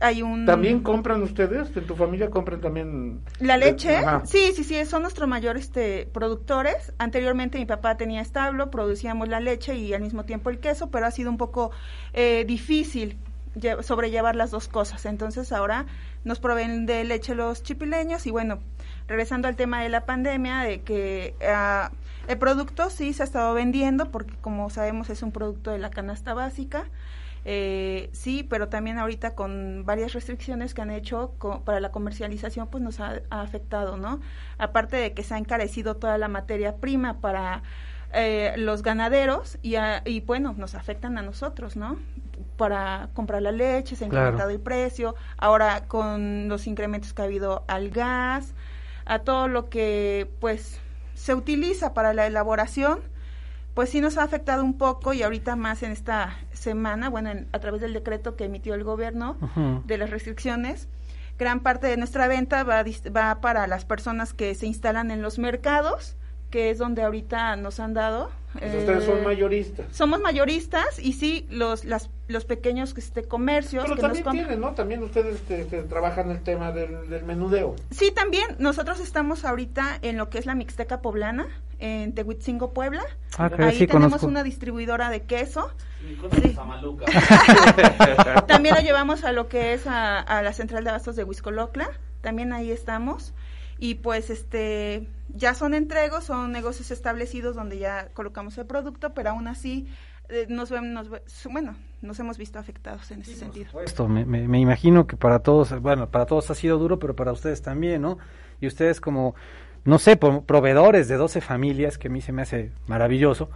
hay un... ¿También compran ustedes? ¿En tu familia compran también? La leche, Ajá. sí, sí, sí, son nuestros mayores este, productores. Anteriormente mi papá tenía establo, producíamos la leche y al mismo tiempo el queso, pero ha sido un poco eh, difícil lle- sobrellevar las dos cosas. Entonces ahora nos proveen de leche los chipileños y bueno, regresando al tema de la pandemia, de que ah, el producto sí se ha estado vendiendo porque como sabemos es un producto de la canasta básica. Eh, sí, pero también ahorita con varias restricciones que han hecho co- para la comercialización, pues nos ha, ha afectado, ¿no? Aparte de que se ha encarecido toda la materia prima para eh, los ganaderos y, a- y bueno, nos afectan a nosotros, ¿no? Para comprar la leche, se ha Claro. incrementado el precio, ahora con los incrementos que ha habido al gas, a todo lo que pues se utiliza para la elaboración, pues sí nos ha afectado un poco y ahorita más en esta semana, bueno, en- a través del decreto que emitió el gobierno de las restricciones, gran parte de nuestra venta va, va para las personas que se instalan en los mercados, que es donde ahorita nos han dado. Pues ustedes son eh, mayoristas. Somos mayoristas y sí, los, las, los pequeños este, comercios Pero que nos también tienen, ¿no? También ustedes este, este, trabajan el tema del, del menudeo. Sí, también nosotros estamos ahorita en lo que es la Mixteca Poblana, en Tehuitzingo, Puebla. Ah, que Ahí sí tenemos conozco. una distribuidora de queso. Sí. Samaluca. También lo llevamos a lo que es a, a la central de abastos de Huiscolocla. También ahí estamos. Y pues este ya son entregos, son negocios establecidos donde ya colocamos el producto, pero aún así eh, nos, ven- nos bueno, nos hemos visto afectados en ese sentido. Esto, me, me- me imagino que para todos, bueno, para todos ha sido duro, pero para ustedes también, ¿no? Y ustedes como, no sé, pro- proveedores de 12 familias, que a mí se me hace maravilloso,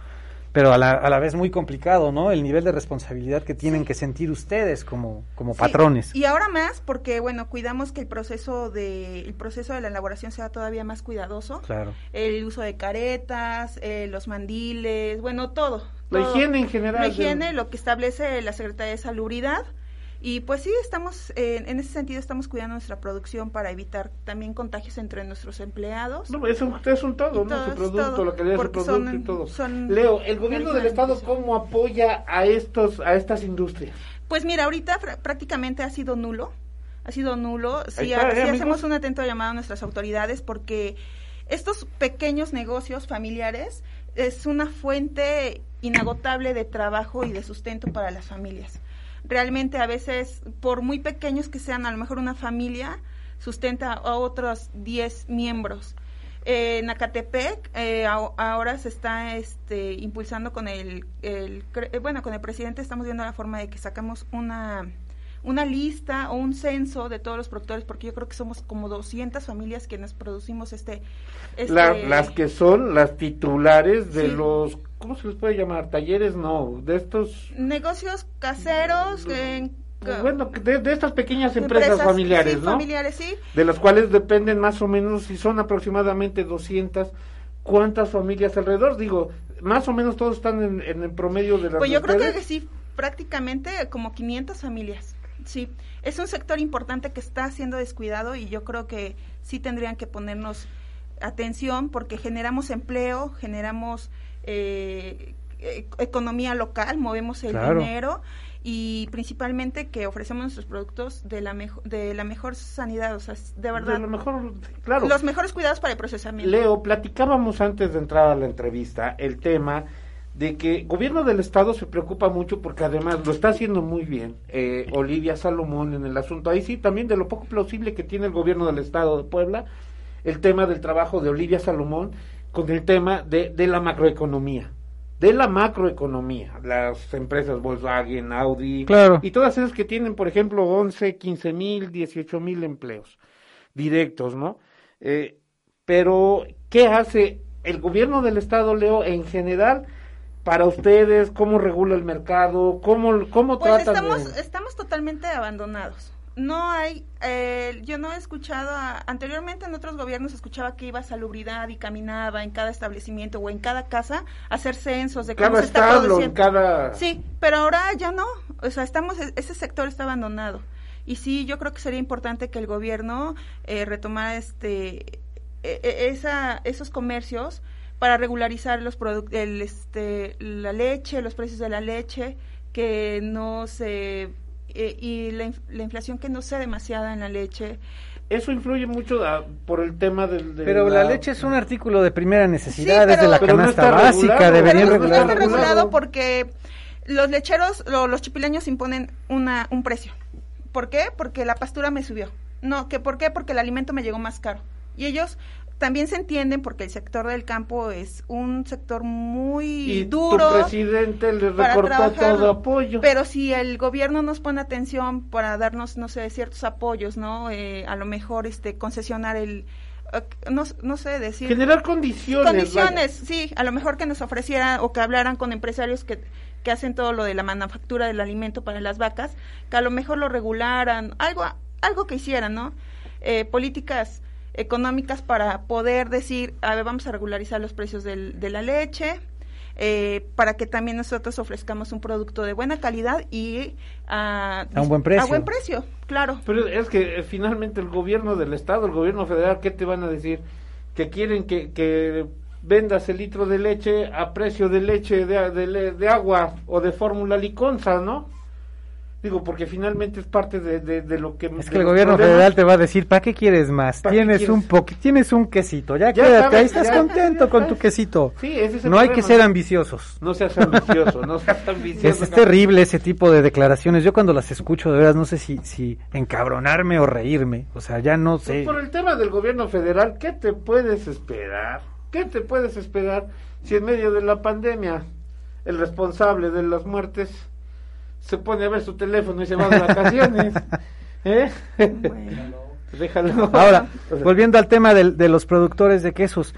pero a la, a la vez muy complicado, ¿no? El nivel de responsabilidad que tienen que sentir ustedes como, como Sí, patrones. Y ahora más porque bueno, cuidamos que el proceso de el proceso de la elaboración sea todavía más cuidadoso. Claro. El uso de caretas, eh, los mandiles, bueno, todo. La todo. higiene en general. La higiene, lo que establece la Secretaría de Salubridad. Y pues sí, estamos, eh, en ese sentido, estamos cuidando nuestra producción para evitar también contagios entre nuestros empleados. No, eso ustedes son todo, Y ¿no? todo, Su es producto, todo, la calidad de su producto son- y todo. son Leo, ¿el gobierno del estado cómo apoya a estos, a estas industrias? Pues mira, ahorita prácticamente ha sido nulo. Ha sido nulo. Sí, ha- ¿eh, sí hacemos un atento llamado a nuestras autoridades porque estos pequeños negocios familiares es una fuente inagotable de trabajo y de sustento para las familias. Realmente a veces, por muy pequeños que sean, a lo mejor una familia sustenta a otros 10 miembros. Eh, en Acatepec eh, ahora se está este, impulsando con el, el, eh, bueno, con el presidente estamos viendo la forma de que sacamos una una lista o un censo de todos los productores, porque yo creo que somos como 200 familias quienes producimos este... este las que son las titulares de los, ¿cómo se les puede llamar? Talleres, no, de estos... Negocios caseros, en bueno, de, estas pequeñas empresas, familiares, ¿no? familiares, sí. De las cuales dependen más o menos, si son aproximadamente 200, ¿cuántas familias alrededor? Digo, más o menos todos están en, en el promedio de las Pues yo creo que sí, prácticamente como 500 familias. Sí, es un sector importante que está siendo descuidado y yo creo que sí tendrían que ponernos atención porque generamos empleo, generamos eh, e-, economía local, movemos el dinero y principalmente que ofrecemos nuestros productos de la mejor de la mejor sanidad, o sea, de verdad. lo mejor, claro. Los mejores cuidados para el procesamiento. Leo, platicábamos antes de entrar a la entrevista el tema de que gobierno del estado se preocupa mucho porque además lo está haciendo muy bien eh, Olivia Salomón en el asunto. Ahí sí también de lo poco plausible que tiene el gobierno del estado de Puebla el tema del trabajo de Olivia Salomón con el tema de, de la macroeconomía de la macroeconomía las empresas Volkswagen Audi y todas esas que tienen por ejemplo 11 15 mil 18 mil empleos directos no eh, pero qué hace el gobierno del estado Leo en general para ustedes? ¿Cómo regula el mercado? ¿Cómo, cómo pues estamos, estamos totalmente abandonados. No hay, eh, yo no he escuchado, anteriormente en otros gobiernos escuchaba que iba a salubridad y caminaba en cada establecimiento o en cada casa a hacer censos de cómo se está produciendo. cada... Sí, pero ahora ya no, o sea, estamos, ese sector está abandonado. Y sí, yo creo que sería importante que el gobierno eh, retomara este, e, e, esa, esos comercios para regularizar los productos, este, la leche, los precios de la leche, que no se eh, y la, inflación que no sea demasiada en la leche. Eso influye mucho ah, por el tema del... pero la... leche es un artículo de primera necesidad, desde la canasta básica, debería regular. No está regulado porque los lecheros, los chipileños imponen una, un precio. ¿Por qué? Porque la pastura me subió. No, que ¿por qué? Porque el alimento me llegó más caro. Y ellos también se entienden porque el sector del campo es un sector muy y duro. Tu presidente le recortó todo apoyo. Pero si el gobierno nos pone atención para darnos, no sé, ciertos apoyos, ¿no? Eh, a lo mejor este concesionar el eh, no, no sé decir generar condiciones condiciones sí a lo mejor que nos ofrecieran o que hablaran con empresarios que que hacen todo lo de la manufactura del alimento para las vacas que a lo mejor lo regularan algo algo que hicieran no eh, políticas económicas para poder decir, a ver, vamos a regularizar los precios del, de la leche, eh, para que también nosotros ofrezcamos un producto de buena calidad y a un buen precio. A buen precio, claro. Pero es que eh, finalmente el gobierno del Estado, el gobierno federal, ¿qué te van a decir? Que quieren que, que vendas el litro de leche a precio de leche de, de, de agua o de fórmula liconza, ¿no? Digo, porque finalmente es parte de, de, lo que... Es que el gobierno federal te va a decir, ¿para qué quieres más? Tienes un poqu tienes un quesito, ya, quédate, ahí estás contento con tu quesito. Sí, ese es no hay que ser ambiciosos. No seas ambicioso, no seas ambicioso. Es, terrible ese tipo de declaraciones. Yo cuando las escucho, de veras, no sé si, si encabronarme o reírme. O sea, ya no sé. por el tema del gobierno federal, ¿qué te puedes esperar? ¿Qué te puedes esperar si en medio de la pandemia el responsable de las muertes se pone a ver su teléfono y se va de vacaciones. ¿Eh? Déjalo. Ahora, volviendo al tema de, los productores de quesos,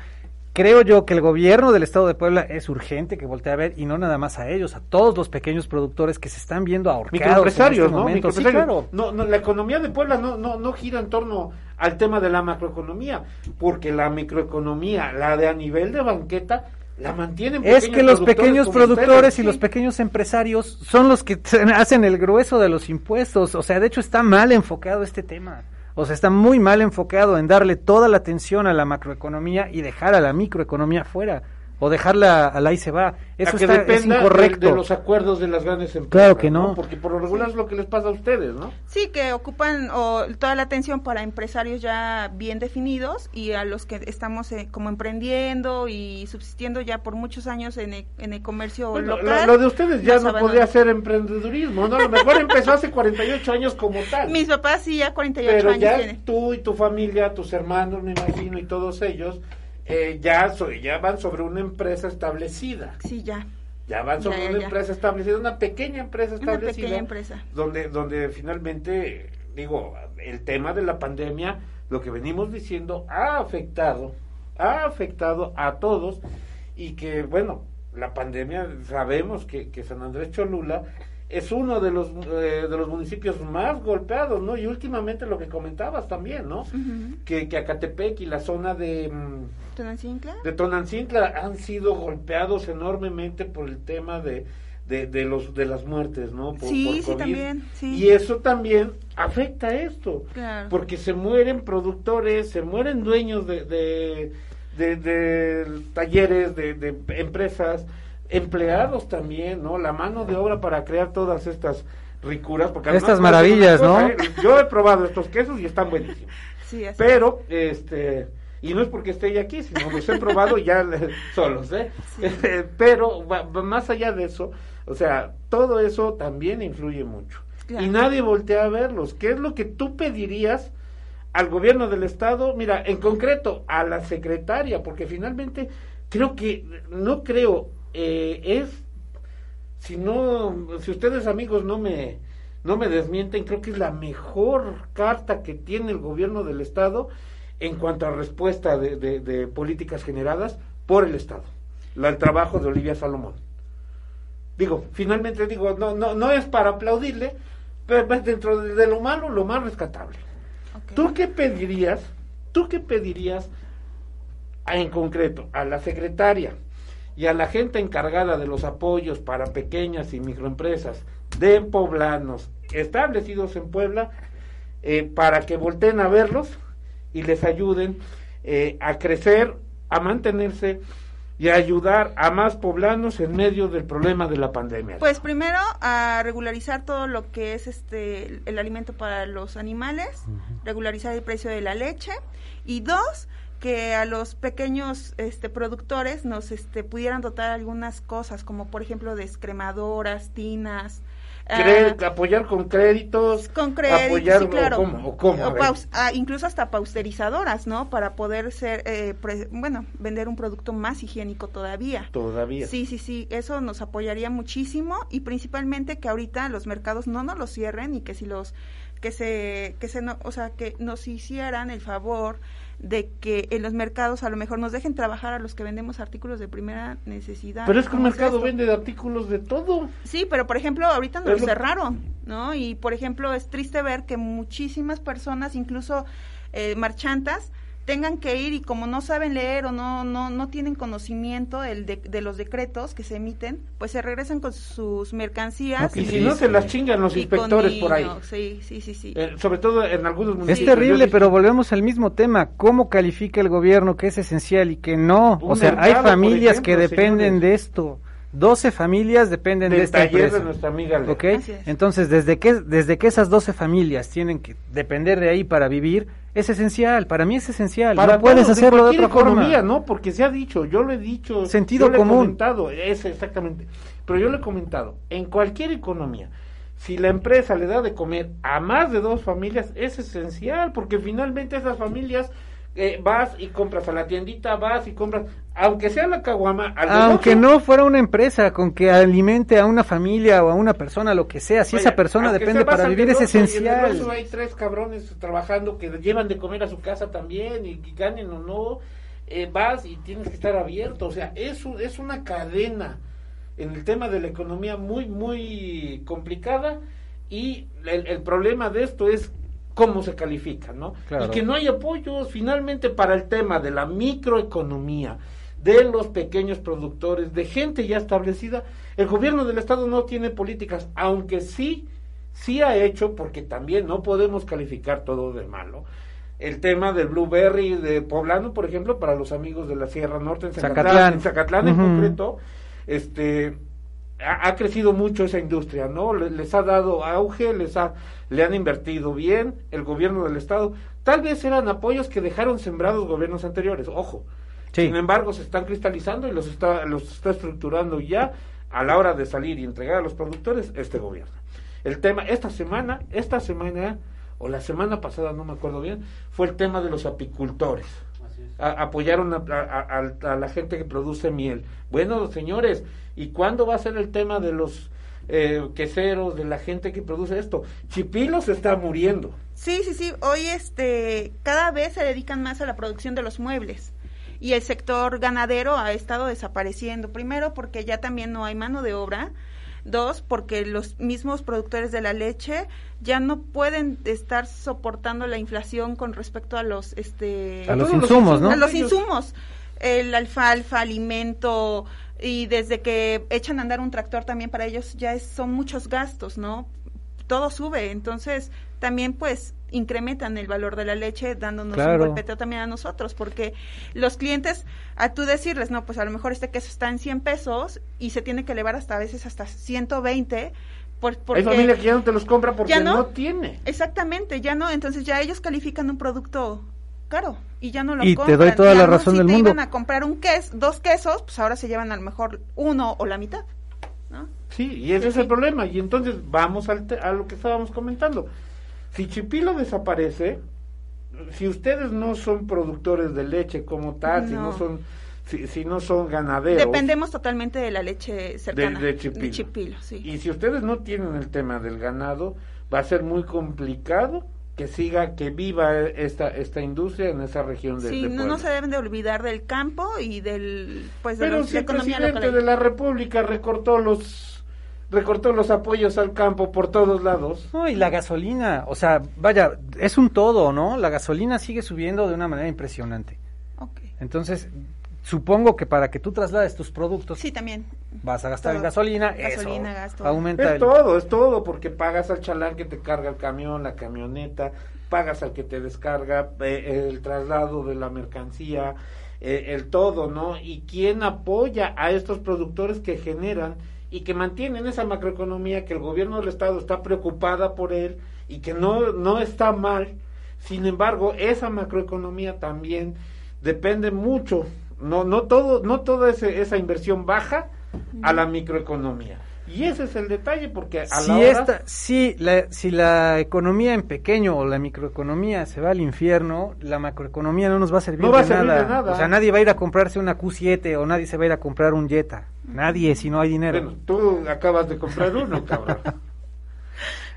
creo yo que el gobierno del estado de Puebla es urgente que voltee a ver y no nada más a ellos, a todos los pequeños productores que se están viendo ahorcados. Microempresarios, este ¿no? ¿no? No, la economía de Puebla no, no, no gira en torno al tema de la macroeconomía, porque la microeconomía, la de a nivel de banqueta, la mantienen es que los pequeños productores y los pequeños empresarios son los que hacen el grueso de los impuestos. O sea, de hecho está mal enfocado este tema. O sea, está muy mal enfocado en darle toda la atención a la macroeconomía y dejar a la microeconomía fuera. O dejarla al ahí se va. Eso a que está, es dependa de- incorrecto. De, los acuerdos de las grandes empresas. Claro que no. Porque por lo regular es lo que les pasa a ustedes, ¿no? Sí, que ocupan o, toda la atención para empresarios ya bien definidos y a los que estamos eh, como emprendiendo y subsistiendo ya por muchos años en el, en el comercio Bueno, local. lo, lo de ustedes ya no abandonan. podría ser emprendedurismo, ¿no? A lo mejor empezó hace 48 años como tal. Mis papás sí ya 48 pero años ya tienen. tú y tu familia, tus hermanos, me imagino, y todos ellos, eh, ya, so- ya van sobre una empresa establecida. Sí, ya. Ya van sobre ya, una ya. empresa establecida, una pequeña empresa Una establecida. pequeña empresa. Donde, donde finalmente, digo, el tema de la pandemia, lo que venimos diciendo, ha afectado, ha afectado a todos y que, bueno, la pandemia, sabemos que, que San Andrés Cholula es uno de los, eh, de los municipios más golpeados, ¿no? Y últimamente lo que comentabas también, ¿no? Que, que Acatepec y la zona de... mm, ¿Tonancincla? de Tonancintla han sido golpeados enormemente por el tema de, de, de los de las muertes, ¿no? Por, Sí, por sí, COVID. también, sí. Y eso también afecta a esto, Claro. porque se mueren productores, se mueren dueños de, de, de- de talleres, de, de empresas, empleados también, ¿no? La mano de obra para crear todas estas ricuras, porque Estas maravillas, ¿no? ¿eh? Yo he probado estos quesos y están buenísimos. Sí, así. Pero, este, y no es porque esté ella aquí, sino los he probado ya solos, ¿eh? Pero, va- va más allá de eso, o sea, todo eso también influye mucho. Claro. Y nadie voltea a verlos. ¿Qué es lo que tú pedirías al gobierno del Estado? Mira, en concreto, a la secretaria, porque finalmente creo que, no creo, eh, es si no, si ustedes amigos no me, no me desmienten, creo que es la mejor carta que tiene el gobierno del Estado en cuanto a respuesta de, de- de políticas generadas por el Estado. La, el trabajo de Olivia Salomón. Digo, finalmente digo, no, no, no es para aplaudirle, pero pues dentro de, de lo malo, lo más rescatable. ¿Tú qué pedirías? ¿Tú qué pedirías a- en concreto a la secretaria y a la gente encargada de los apoyos para pequeñas y microempresas de poblanos establecidos en Puebla eh, para que volteen a verlos y les ayuden eh, a crecer, a mantenerse y a ayudar a más poblanos en medio del problema de la pandemia? Pues primero a regularizar todo lo que es este el, el alimento para los animales, regularizar el precio de la leche y dos que a los pequeños este productores nos este pudieran dotar algunas cosas como por ejemplo descremadoras, tinas, Cre- ah, apoyar con créditos, con créditos, apoyar sí, o claro. cómo, o cómo, O paus- ah, incluso hasta pausterizadoras, ¿no? Para poder ser, eh, pre- bueno, vender un producto más higiénico todavía. todavía. Sí, sí, sí, eso nos apoyaría muchísimo y principalmente que ahorita los mercados no nos los cierren y que si los que se que se no, o sea, que nos hicieran el favor de que en los mercados a lo mejor nos dejen trabajar a los que vendemos artículos de primera necesidad. Pero es que el ¿Cómo mercado vende de artículos de todo. Sí, pero por ejemplo, ahorita nos lo- cerraron, ¿no? Y por ejemplo, es triste ver que muchísimas personas, incluso eh, marchantas, tengan que ir y como no saben leer o no no no tienen conocimiento del de, de los decretos que se emiten, pues se regresan con sus mercancías. Y Sí, si no, se las chingan los inspectores por ahí. Sí, sí, sí, sí. Eh, sobre todo en algunos Es municipios. terrible, Yo he pero volvemos al mismo tema. ¿Cómo califica el gobierno que es esencial y que no? Un o sea, hay mercado, familias que dependen señores. de esto. 12 familias dependen de esta taller empresa. de nuestra amiga Lea. ¿Ok? Así es. Entonces, desde que, desde que esas 12 familias tienen que depender de ahí para vivir, es esencial. Para mí es esencial. Para no puedes todos, hacerlo de cualquier otra economía, forma. ¿no? Porque se ha dicho, yo lo he dicho. Sentido yo lo he común. comentado, es exactamente. Pero yo lo he comentado, en cualquier economía, si la empresa le da de comer a más de dos familias, es esencial, porque finalmente esas familias eh, vas y compras a la tiendita, vas y compras, aunque sea la caguama, Aunque no fuera una empresa con que alimente a una familia o a una persona, lo que sea, si esa persona depende para vivir, es esencial. negocio hay tres cabrones trabajando que llevan de comer a su casa también y, y ganen o no, eh, vas y tienes que estar abierto. O sea, es, es una cadena en el tema de la economía muy, muy complicada y el, el problema de esto es cómo se califica, ¿no? Claro. Y que no hay apoyos finalmente para el tema de la microeconomía, de los pequeños productores, de gente ya establecida. El gobierno del estado no tiene políticas, aunque sí, sí ha hecho, porque también no podemos calificar todo de malo, el tema del blueberry de poblano, por ejemplo, para los amigos de la Sierra Norte en Zacatlán, Zacatlán. en Zacatlán en concreto, este ha, ha crecido mucho esa industria, ¿no? Le- Les, ha dado auge, les ha le han invertido bien el gobierno del estado. Tal vez eran apoyos que dejaron sembrados gobiernos anteriores, ojo. Sí. Sin embargo, se están cristalizando y los está los está estructurando ya a la hora de salir y entregar a los productores este gobierno. El tema esta semana, esta semana o la semana pasada, no me acuerdo bien, fue el tema de los apicultores. A- apoyaron a, la gente que produce miel. Bueno, señores, ¿y cuándo va a ser el tema de los eh, queseros, de la gente que produce esto? Chipilo se está muriendo. Sí, sí, sí. Hoy este, cada vez se dedican más a la producción de los muebles. Y el sector ganadero ha estado desapareciendo. Primero, porque ya también no hay mano de obra. Dos, porque los mismos productores de la leche ya no pueden estar soportando la inflación con respecto a los, este, A los insumos, ¿no? a los insumos. El alfalfa, alimento, y desde que echan a andar un tractor también para ellos ya es- son muchos gastos, ¿no? Todo sube, entonces también pues incrementan el valor de la leche dándonos Claro. un golpeteo también a nosotros, porque los clientes, a tú decirles, no, pues a lo mejor este queso está en 100 pesos y se tiene que elevar hasta a veces hasta 120, por, porque... Hay familia que ya no te los compra porque ¿Ya no? no tiene. Exactamente, ya no, entonces ya ellos califican un producto caro y ya no lo Y te compran. doy toda Ya la no, razón si del te mundo. iban a comprar un queso, dos quesos, pues ahora se llevan a lo mejor uno o la mitad, ¿no? Sí, y ese Sí, es el problema. Y entonces vamos al te- a lo que estábamos comentando. Si Chipilo desaparece, si ustedes no son productores de leche como tal, si no son si, si no son ganaderos, Dependemos totalmente de la leche cercana. de Chipilo. Chipilo, sí. y si ustedes no tienen el tema del ganado, va a ser muy complicado que siga, que viva esta esta industria en esa región de, Sí, de no, se deben de olvidar del campo y del, pues, de Pero los- si la el economía presidente local. de la República recortó los recortó los apoyos al campo por todos lados. No, y la gasolina, o sea, vaya, es un todo, ¿no? La gasolina sigue subiendo de una manera impresionante. Ok. Entonces, supongo que para que tú traslades tus productos Sí, también. vas a gastar en Todo. gasolina, Gasolina, eso gasto. aumenta Es el... todo, es todo, porque pagas al chalán que te carga el camión, la camioneta, pagas al que te descarga eh, el traslado de la mercancía, eh, el todo, ¿no? Y quién apoya a estos productores que generan y que mantienen esa macroeconomía que el gobierno del estado está preocupada por él y que no, no está mal. Sin embargo, esa macroeconomía también depende mucho, no, no todo, no toda ese- esa inversión baja a la microeconomía. Y ese es el detalle, porque a si la hora... esta, si la, si la economía en pequeño o la microeconomía se va al infierno, la macroeconomía no nos va a servir, No va a de, servir nada. de nada. O sea, nadie va a ir a comprarse una Q7 o nadie se va a ir a comprar un Jetta. Nadie, si no hay dinero. Bueno, tú acabas de comprar uno, cabrón.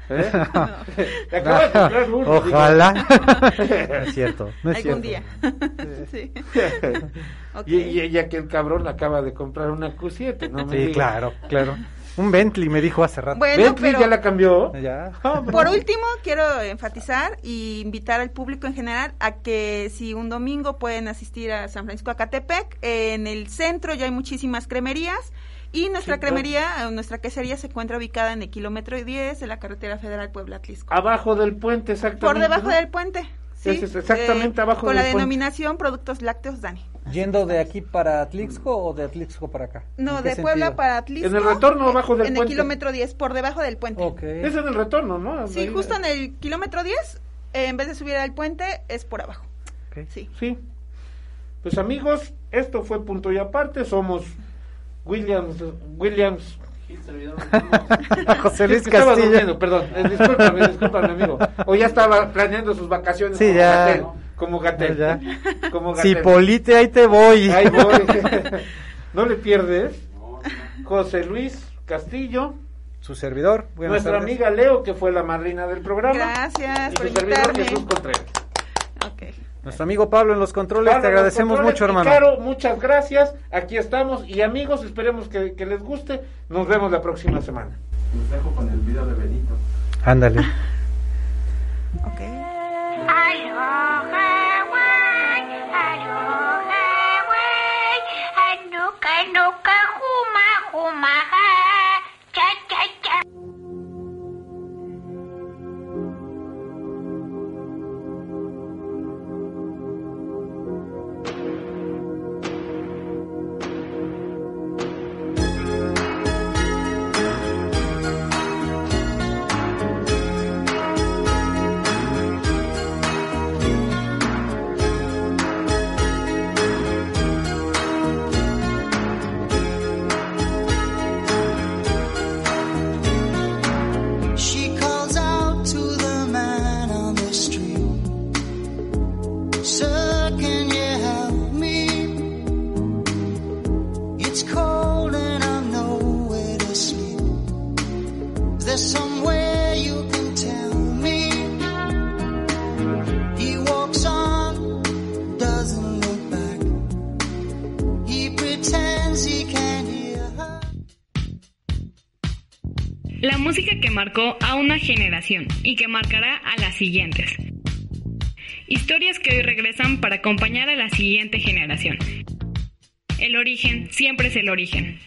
¿Eh? Acabas de comprar uno. Ojalá. no es cierto. No es Algún cierto. día. sí. digo. Ok. y, y ya que el cabrón acaba de comprar una Q7, ¿no? me Sí, digas. claro, claro. Un Bentley me dijo hace rato. Bueno, Bentley pero ya la cambió. Ya. Por último quiero enfatizar y invitar al público en general a que si un domingo pueden asistir a San Francisco Acatepec, en el centro ya hay muchísimas cremerías y nuestra cremería, eh, nuestra quesería se encuentra ubicada en el kilómetro 10 de la carretera federal Puebla-Atlisco. Abajo del puente, exactamente. Por debajo ¿no? del puente. Sí, es exactamente eh, abajo Con del la puente. denominación Productos Lácteos Dani. ¿Yendo de aquí para Atlixco o de Atlixco para acá? No, ¿En de Puebla sentido? para Atlisco. En el retorno abajo del En puente. el kilómetro 10, por debajo del puente. Ok. Es en el retorno, ¿no? Sí, Ahí- justo en el kilómetro 10, eh, en vez de subir al puente, es por abajo. Ok. Sí. Sí. Pues amigos, esto fue punto y aparte. Somos Williams, Williams. José Luis Es que estaba Castillo. durmiendo, perdón. Eh, discúlpame, discúlpame, amigo. O ya estaba planeando sus vacaciones Sí, como ya. Gatel. Como Gatel. Ya. Como Si. Polite, ahí te voy. Ahí voy. ¿No le pierdes? José Luis Castillo, Su servidor. buenas nuestra tardes. amiga Leo, que fue la madrina del programa. Gracias y por su servidor. Jesús Contreras. Ok. Nuestro amigo Pablo en los controles, Pablo, te agradecemos mucho, hermano. Y Caro, muchas gracias. Aquí estamos. Y amigos, esperemos que, que les guste. Nos vemos la próxima semana. Los dejo con el video de Benito. Ándale. Ok. นกกระคู่มาคู่มา música que marcó a una generación y que marcará a las siguientes. Historias que hoy regresan para acompañar a la siguiente generación. El origen siempre es el origen.